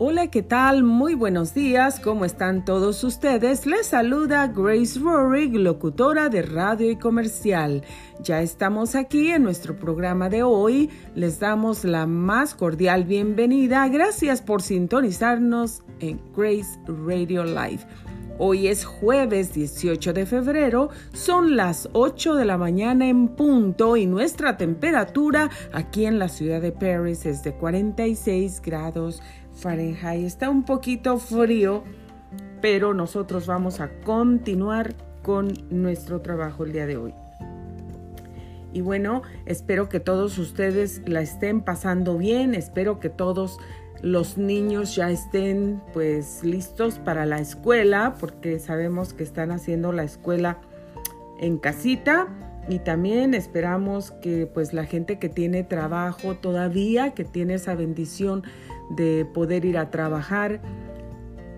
Hola, ¿qué tal? Muy buenos días, ¿cómo están todos ustedes? Les saluda Grace Rorig, locutora de radio y comercial. Ya estamos aquí en nuestro programa de hoy. Les damos la más cordial bienvenida. Gracias por sintonizarnos en Grace Radio Live. Hoy es jueves 18 de febrero, son las 8 de la mañana en punto y nuestra temperatura aquí en la ciudad de Paris es de 46 grados Fahrenheit. Está un poquito frío, pero nosotros vamos a continuar con nuestro trabajo el día de hoy. Y bueno, espero que todos ustedes la estén pasando bien, espero que todos los niños ya estén pues listos para la escuela, porque sabemos que están haciendo la escuela en casita y también esperamos que pues la gente que tiene trabajo todavía, que tiene esa bendición de poder ir a trabajar.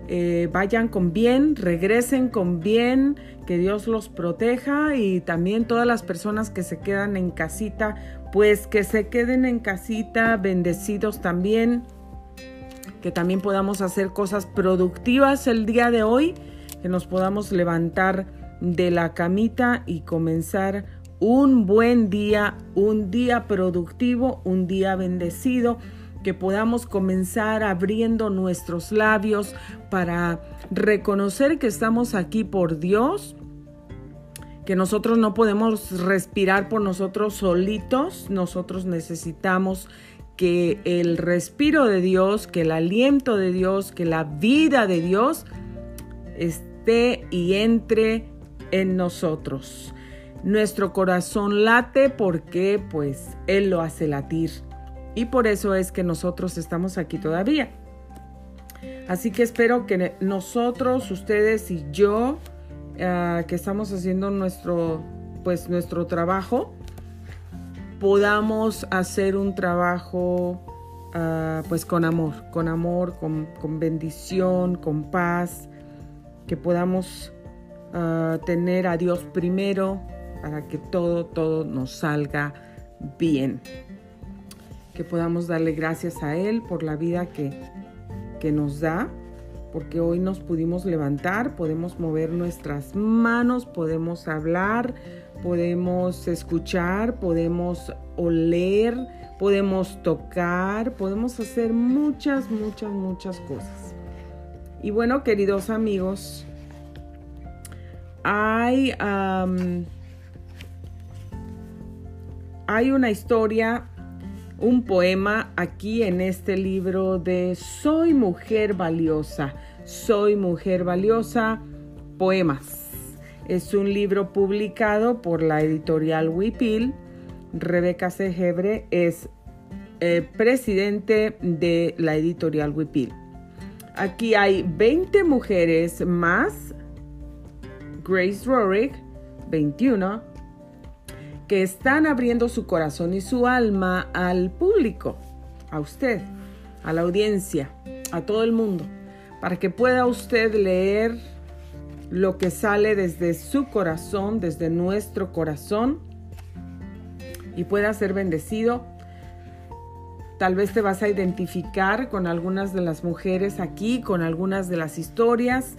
Eh, vayan con bien, regresen con bien, que Dios los proteja y también todas las personas que se quedan en casita, pues que se queden en casita bendecidos también, que también podamos hacer cosas productivas el día de hoy, que nos podamos levantar de la camita y comenzar un buen día, un día productivo, un día bendecido que podamos comenzar abriendo nuestros labios para reconocer que estamos aquí por Dios, que nosotros no podemos respirar por nosotros solitos, nosotros necesitamos que el respiro de Dios, que el aliento de Dios, que la vida de Dios esté y entre en nosotros. Nuestro corazón late porque pues Él lo hace latir. Y por eso es que nosotros estamos aquí todavía. Así que espero que nosotros, ustedes y yo, ah, que estamos haciendo nuestro, pues, nuestro trabajo, podamos hacer un trabajo ah, pues con amor, con amor, con, bendición, con paz, que podamos ah, tener a Dios primero para que todo, todo nos salga bien que podamos darle gracias a Él por la vida que, que nos da, porque hoy nos pudimos levantar, podemos mover nuestras manos, podemos hablar, podemos escuchar, podemos oler, podemos tocar, podemos hacer muchas, muchas, muchas cosas. Y bueno, queridos amigos, hay, hay una historia un poema aquí en este libro de Soy mujer valiosa. Soy mujer valiosa, poemas. Es un libro publicado por la editorial Wipil. Rebeca Segebre es eh, presidente de la editorial Wipil. Aquí hay 20 mujeres más Grace Rorick, 21, que están abriendo su corazón y su alma al público, a usted, a la audiencia, a todo el mundo, para que pueda usted leer lo que sale desde su corazón, desde nuestro corazón, y pueda ser bendecido. Tal vez te vas a identificar con algunas de las mujeres aquí, con algunas de las historias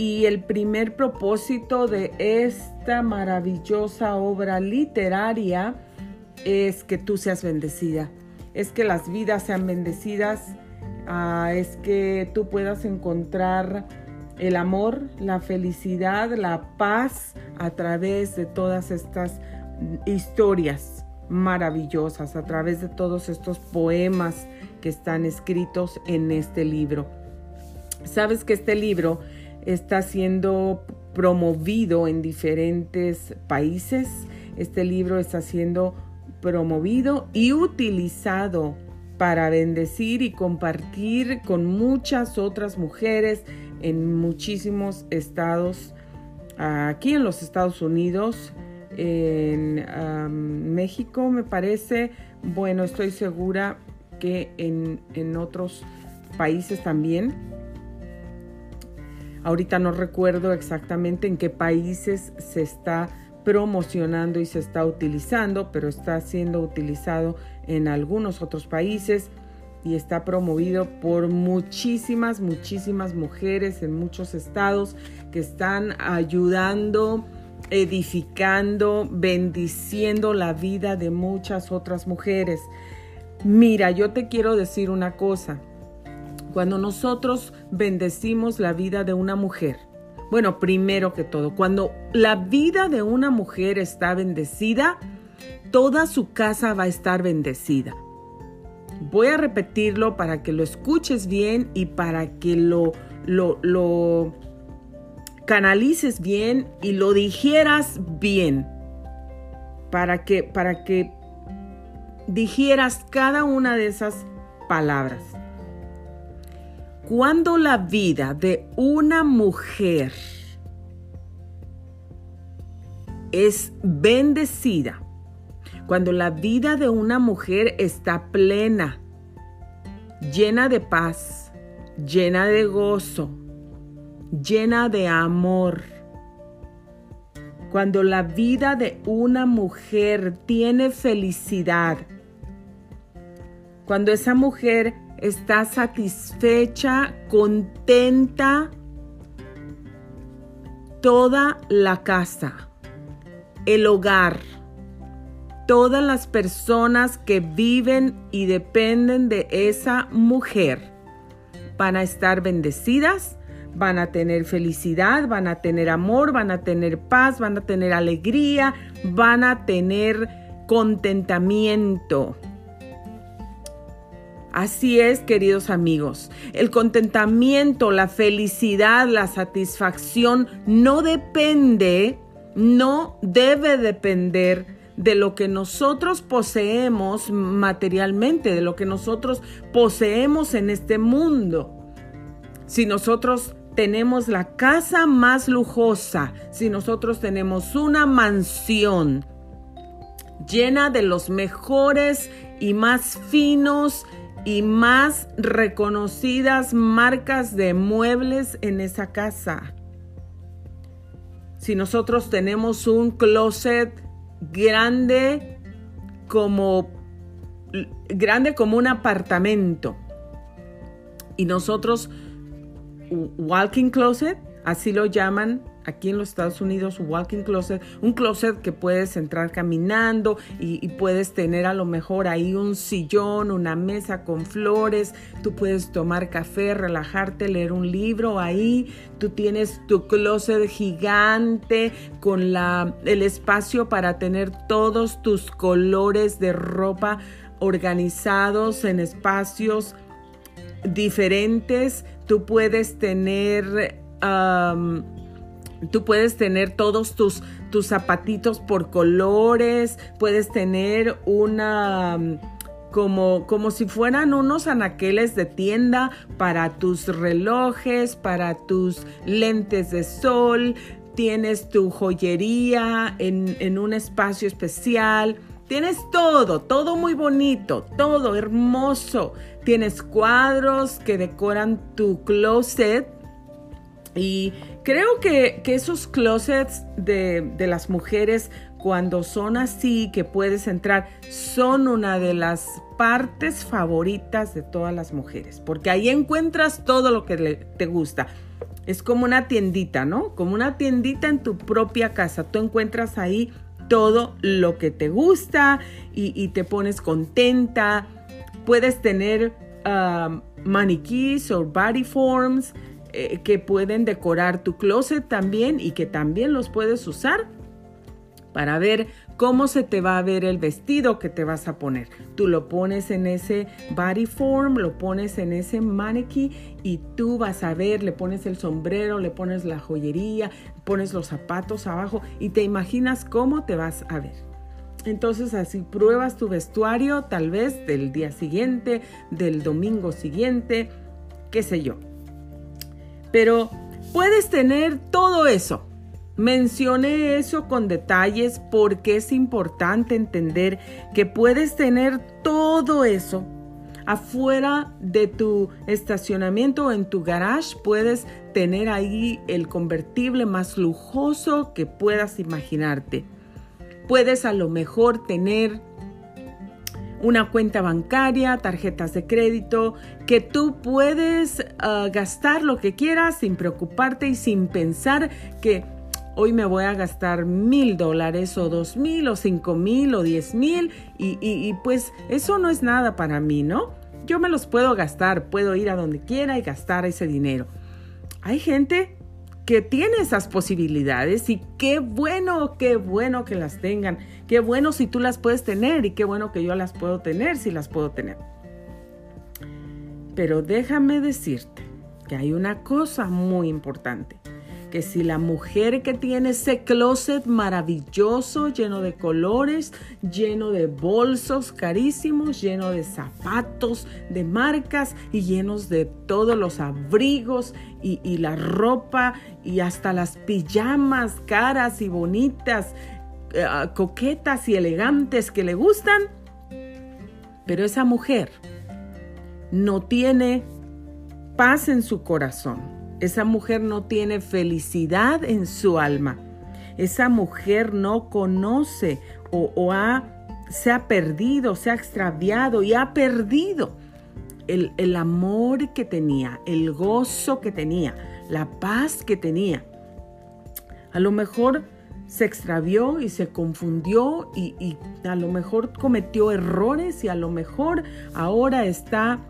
y el primer propósito de esta maravillosa obra literaria es que tú seas bendecida, es que las vidas sean bendecidas, ah, es que tú puedas encontrar el amor, la felicidad, la paz a través de todas estas historias maravillosas, a través de todos estos poemas que están escritos en este libro. Sabes que este libro está siendo promovido en diferentes países. Este libro está siendo promovido y utilizado para bendecir y compartir con muchas otras mujeres en muchísimos estados, aquí en los Estados Unidos, en México me parece, bueno, estoy segura que en, en otros países también. Ahorita no recuerdo exactamente en qué países se está promocionando y se está utilizando, pero está siendo utilizado en algunos otros países. y está promovido por muchísimas, muchísimas mujeres en muchos estados que están ayudando, edificando, bendiciendo la vida de muchas otras mujeres. Mira, yo te quiero decir una cosa. Cuando nosotros bendecimos la vida de una mujer, bueno, primero que todo, cuando la vida de una mujer está bendecida, toda su casa va a estar bendecida. Voy a repetirlo para que lo escuches bien y para que lo, lo, lo canalices bien y lo digieras bien. Para que, para que digieras cada una de esas palabras. Cuando la vida de una mujer es bendecida, cuando la vida de una mujer está plena, llena de paz, llena de gozo, llena de amor. Cuando la vida de una mujer tiene felicidad, cuando esa mujer está satisfecha, contenta, toda la casa, el hogar, todas las personas que viven y dependen de esa mujer van a estar bendecidas, van a tener felicidad, van a tener amor, van a tener paz, van a tener alegría, van a tener contentamiento. Así es, queridos amigos, el contentamiento, la felicidad, la satisfacción no depende, no debe depender de lo que nosotros poseemos materialmente, de lo que nosotros poseemos en este mundo. Si nosotros tenemos la casa más lujosa, si nosotros tenemos una mansión llena de los mejores y más finos y más reconocidas marcas de muebles en esa casa. Si nosotros tenemos un closet grande como grande como un apartamento. Y nosotros walking closet, así lo llaman aquí en los Estados Unidos, walking closet, un closet que puedes entrar caminando y, puedes tener a lo mejor ahí un sillón, una mesa con flores, tú puedes tomar café, relajarte, leer un libro ahí, tú tienes tu closet gigante con la, el espacio para tener todos tus colores de ropa organizados en espacios diferentes, tú puedes tener... Tú puedes tener todos tus, tus zapatitos por colores, puedes tener una como, como si fueran unos anaqueles de tienda para tus relojes, para tus lentes de sol, tienes tu joyería en, en un espacio especial. Tienes todo, todo muy bonito, todo hermoso. Tienes cuadros que decoran tu closet y creo que, esos closets de, de, las mujeres, cuando son así, que puedes entrar, son una de las partes favoritas de todas las mujeres, porque ahí encuentras todo lo que te gusta. Es como una tiendita, ¿no? Como una tiendita en tu propia casa. Tú encuentras ahí todo lo que te gusta y, te pones contenta. Puedes tener um, maniquís o body forms eh, que pueden decorar tu closet también y que también los puedes usar para ver cómo se te va a ver el vestido que te vas a poner. Tú lo pones en ese body form, lo pones en ese maniquí y tú vas a ver, le pones el sombrero, le pones la joyería, pones los zapatos abajo y te imaginas cómo te vas a ver. Entonces así pruebas tu vestuario tal vez del día siguiente, del domingo siguiente, qué sé yo. Pero puedes tener todo eso. Mencioné eso con detalles porque es importante entender que puedes tener todo eso afuera de tu estacionamiento o en tu garage. Puedes tener ahí el convertible más lujoso que puedas imaginarte. Puedes a lo mejor tener una cuenta bancaria, tarjetas de crédito, que tú puedes ah, gastar lo que quieras sin preocuparte y sin pensar que hoy me voy a gastar mil dólares o dos mil o cinco mil o diez mil y, y pues eso no es nada para mí, ¿no? Yo me los puedo gastar, puedo ir a donde quiera y gastar ese dinero. Hay gente que tiene esas posibilidades y qué bueno, qué bueno que las tengan, qué bueno si tú las puedes tener y qué bueno que yo las puedo tener si las puedo tener. Pero déjame decirte que hay una cosa muy importante que si la mujer que tiene ese closet maravilloso, lleno de colores, lleno de bolsos carísimos, lleno de zapatos de marcas y llenos de todos los abrigos y, la ropa y hasta las pijamas caras y bonitas, eh, coquetas y elegantes que le gustan, pero esa mujer no tiene paz en su corazón esa mujer no tiene felicidad en su alma. Esa mujer no conoce o, ha, se ha perdido, se ha extraviado y ha perdido el, el amor que tenía, el gozo que tenía, la paz que tenía. A lo mejor se extravió y se confundió y, y, a lo mejor cometió errores y a lo mejor ahora está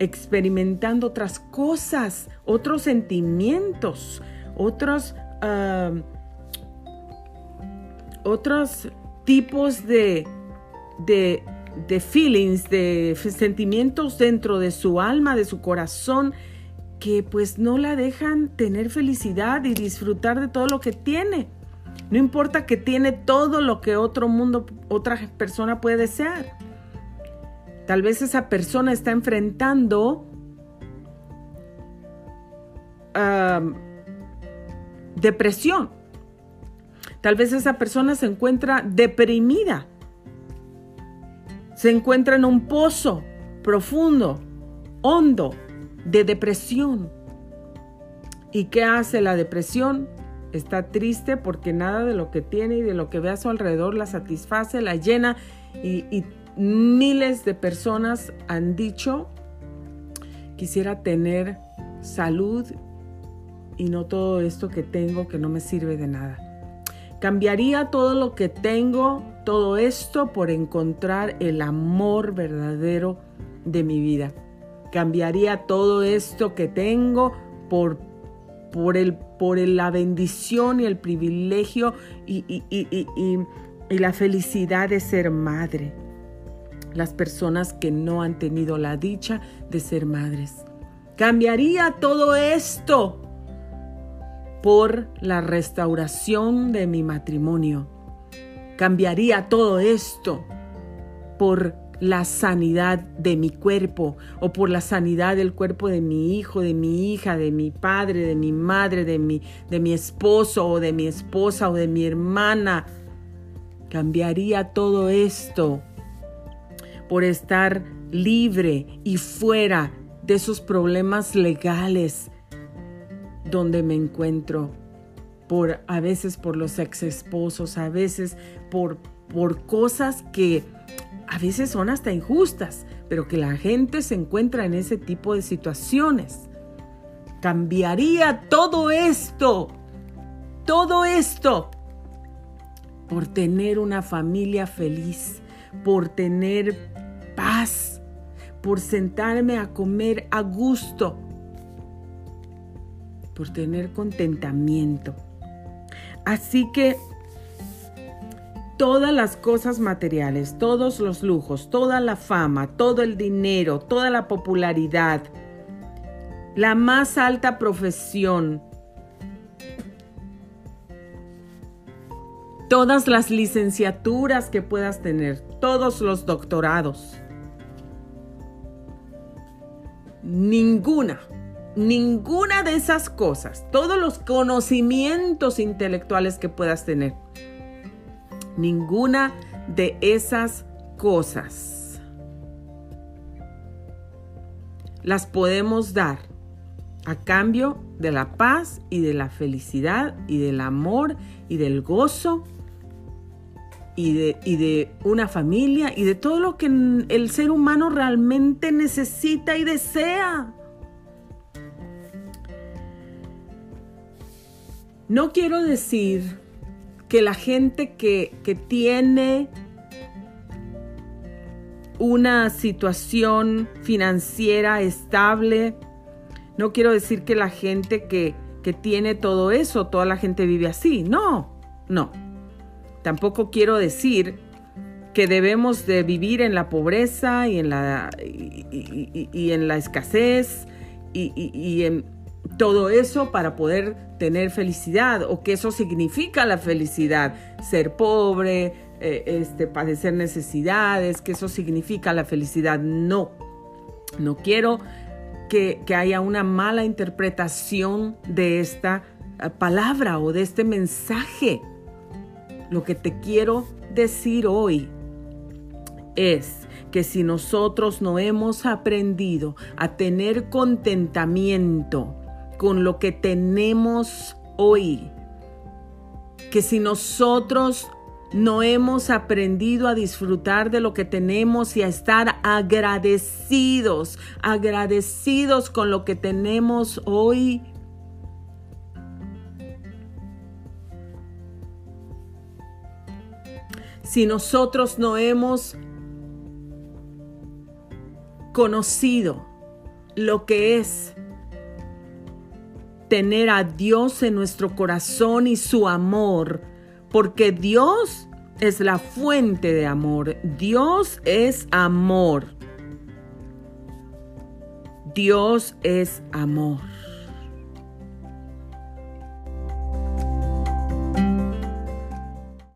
experimentando otras cosas, otros sentimientos, otros, otros tipos de, de, de feelings, de sentimientos dentro de su alma, de su corazón, que pues no la dejan tener felicidad y disfrutar de todo lo que tiene. No importa que tiene todo lo que otro mundo, otra persona puede desear. Tal vez esa persona está enfrentando depresión. Tal vez esa persona se encuentra deprimida. Se encuentra en un pozo profundo, hondo, de depresión. ¿Y qué hace la depresión? Está triste porque nada de lo que tiene y de lo que ve a su alrededor la satisface, la llena y, miles de personas han dicho, quisiera tener salud y no todo esto que tengo que no me sirve de nada. Cambiaría todo lo que tengo, todo esto por encontrar el amor verdadero de mi vida. Cambiaría todo esto que tengo por, por, el, por la bendición y el privilegio y, y la felicidad de ser madre las personas que no han tenido la dicha de ser madres. Cambiaría todo esto por la restauración de mi matrimonio. Cambiaría todo esto por la sanidad de mi cuerpo o por la sanidad del cuerpo de mi hijo, de mi hija, de mi padre, de mi madre, de mi, de mi esposo o de mi esposa o de mi hermana. Cambiaría todo esto por estar libre y fuera de esos problemas legales donde me encuentro, por a veces por los ex esposos, a veces por, por cosas que a veces son hasta injustas, pero que la gente se encuentra en ese tipo de situaciones. Cambiaría todo esto, todo esto, por tener una familia feliz, por tener por sentarme a comer a gusto, por tener contentamiento. Así que todas las cosas materiales, todos los lujos, toda la fama, todo el dinero, toda la popularidad, la más alta profesión, todas las licenciaturas que puedas tener, todos los doctorados, ninguna, ninguna de esas cosas, todos los conocimientos intelectuales que puedas tener, ninguna de esas cosas las podemos dar a cambio de la paz y de la felicidad y del amor y del gozo y de, y de una familia y de todo lo que el ser humano realmente necesita y desea. No quiero decir que la gente que, que tiene una situación financiera estable, no quiero decir que la gente que, que tiene todo eso, toda la gente vive así. No, no. Tampoco quiero decir que debemos de vivir en la pobreza y en la, y, en la escasez y, en todo eso para poder tener felicidad o que eso significa la felicidad, ser pobre, eh, este, padecer necesidades, que eso significa la felicidad. No, no quiero que, que haya una mala interpretación de esta eh, palabra o de este mensaje. Lo que te quiero decir hoy es que si nosotros no hemos aprendido a tener contentamiento con lo que tenemos hoy, que si nosotros no hemos aprendido a disfrutar de lo que tenemos y a estar agradecidos, agradecidos con lo que tenemos hoy, si nosotros no hemos conocido lo que es tener a Dios en nuestro corazón y su amor, porque Dios es la fuente de amor, Dios es amor, Dios es amor.